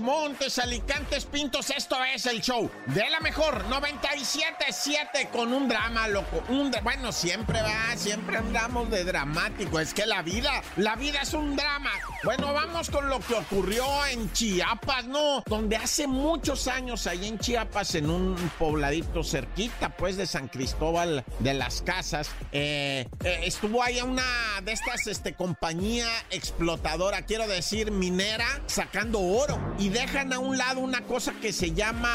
Montes, Alicantes, Pintos, esto es el show de la mejor 97.7 con un drama, loco. Un bueno, siempre va, siempre andamos de dramático. Es que la vida, la vida es un drama. Bueno, vamos con lo que ocurrió en Chiapas, ¿no? Donde hace muchos años, ahí en Chiapas, en un pobladito cerquita, pues, de San Cristóbal de las Casas, eh, eh, estuvo ahí una de estas, este, compañía explotadora, quiero decir, minera, sacando oro. Y dejan a un lado una cosa que se llama,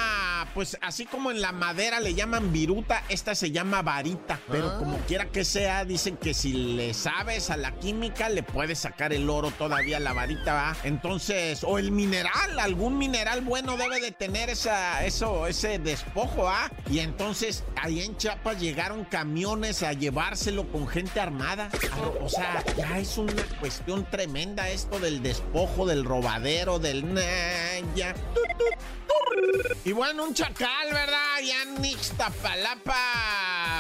pues así como en la madera le llaman viruta, esta se llama varita. Pero como quiera que sea, dicen que si le sabes a la química, le puedes sacar el oro todavía, la varita va. Entonces, o el mineral, algún mineral bueno debe de tener esa, eso, ese despojo, ¿ah? Y entonces, ahí en Chiapas llegaron camiones a llevárselo con gente armada. O sea, ya es una cuestión tremenda esto del despojo, del robadero, del... nah, ya. Y bueno, un chacal, ¿verdad? Ya en Ixtapalapa,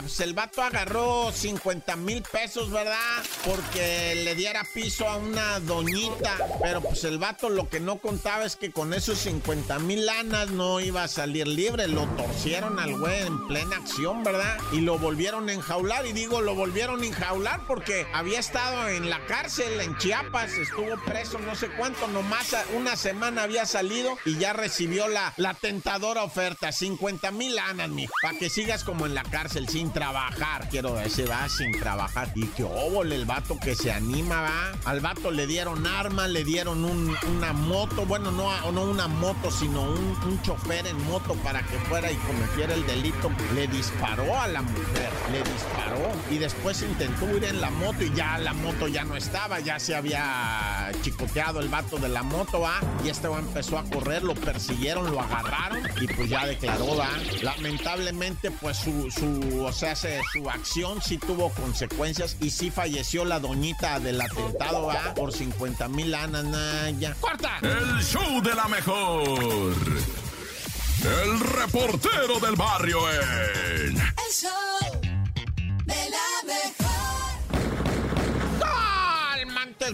pues el vato agarró 50 mil pesos, ¿verdad? Porque le diera piso a una doñita. Pero pues el vato lo que no contaba es que con esos 50 mil lanas no iba a salir libre. Lo torcieron al güey en plena acción, ¿verdad? Y lo volvieron a enjaular. Y digo, lo volvieron a enjaular porque había estado en la cárcel en Chiapas, estuvo preso no sé cuánto, nomás una semana había salido y ya recibió la, tentadora oferta, 50 mil lanas, mi, para que sigas como en la cárcel trabajar, quiero decir, va, sin trabajar. Y que óvole el vato que se anima, va. Al vato le dieron armas, le dieron un- una moto, bueno, no, no una moto, sino un, un chofer en moto para que fuera y cometiera el delito. Le disparó a la mujer, le disparó y después intentó ir en la moto y ya la moto ya no estaba, ya se había chicoteado el vato de la moto, va. Y este va empezó a correr, lo persiguieron, lo agarraron y pues ya declaró, va. Lamentablemente, pues su, su se- su acción sí tuvo consecuencias y sí falleció la doñita del atentado, va, por 50 mil lanas, nah, ya. ¡Corta! El show de la mejor. El reportero del barrio en. El show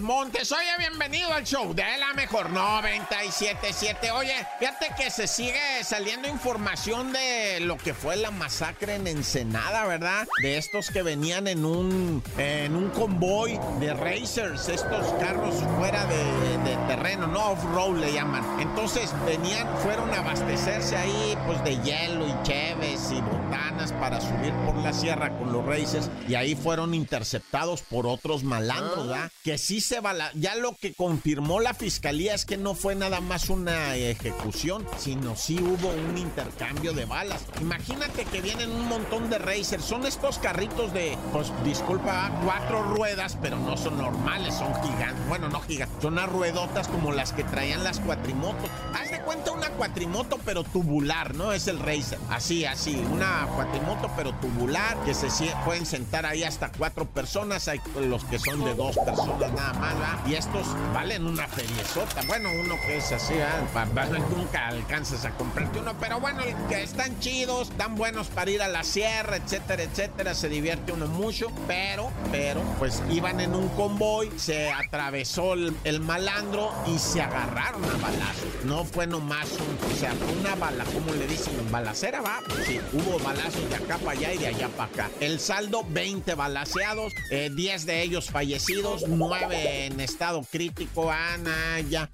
Montes, Montes, oye, bienvenido al show de la mejor 977. Oye, fíjate que se sigue saliendo información de lo que fue la masacre en Ensenada, ¿verdad? De estos que venían en un, en un convoy de racers, estos carros fuera de, de terreno, no off-road le llaman. Entonces venían, fueron a abastecerse ahí, pues de hielo y cheves y botanas para subir por la sierra con los racers y ahí fueron interceptados por otros malandros, ¿verdad? Que sí se bala... Ya lo que confirmó la fiscalía es que no fue nada más una ejecución, sino sí hubo un intercambio de balas. Imagínate que vienen un montón de racers. Son estos carritos de, pues disculpa, cuatro ruedas, pero no son normales, son gigantes. Bueno, no gigantes, son unas ruedotas como las que traían las cuatrimotos. Haz de cuenta cuatrimoto, pero tubular, ¿no? Es el racer. Así, así, una cuatrimoto, pero tubular, que se pueden sentar ahí hasta cuatro personas. Hay los que son de dos personas nada más, ¿verdad? Y estos valen una feriezota. Bueno, uno que es así, ¿verdad? Nunca alcanzas a comprarte uno, pero bueno, que están chidos, tan buenos para ir a la sierra, etcétera, etcétera. Se divierte uno mucho, pero, pero, pues iban en un convoy, se atravesó el, el malandro y se agarraron a balazos. No fue nomás un, o sea, una bala, ¿cómo le dicen? ¿Balacera, va? Pues sí, hubo balazos de acá para allá y de allá para acá. El saldo, 20 balaceados, eh, 10 de ellos fallecidos, 9 en estado crítico, Ana, ya.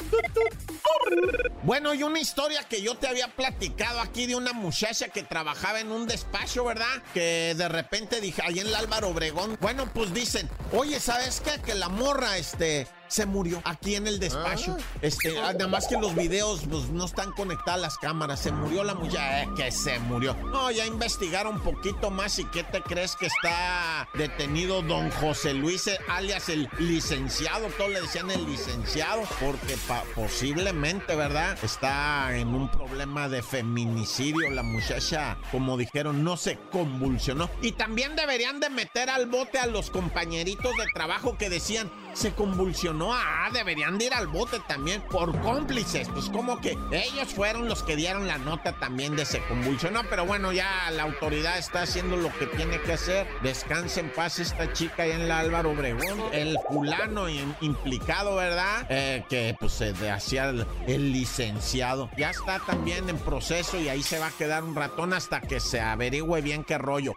Bueno, y una historia que yo te había platicado aquí de una muchacha que trabajaba en un despacho, ¿verdad? Que de repente dije, ahí en el Álvaro Obregón. Bueno, pues dicen, oye, ¿sabes qué? Que la morra, este, se murió aquí en el despacho. Este, ah, nada más que los videos, pues no están conectadas las cámaras. Se murió la muchacha, eh, que se murió. No, ya investigaron un poquito más y ¿qué te crees que está detenido don José Luis, eh, alias el licenciado? Todos le decían el licenciado, porque posiblemente, ¿verdad? Está en un problema de feminicidio. La muchacha, como dijeron, no se convulsionó. Y también deberían de meter al bote a los compañeritos de trabajo que decían, se convulsionó. Ah, deberían de ir al bote también por cómplices. Pues como que ellos fueron los que dieron la nota también de se convulsionó. Pero bueno, ya la autoridad está haciendo lo que tiene que hacer. Descanse en paz esta chica ahí en la Álvaro Obregón. El fulano implicado, ¿verdad? Eh, que pues se hacía el, el licenciado. Ya está también en proceso y ahí se va a quedar un ratón hasta que se averigüe bien qué rollo.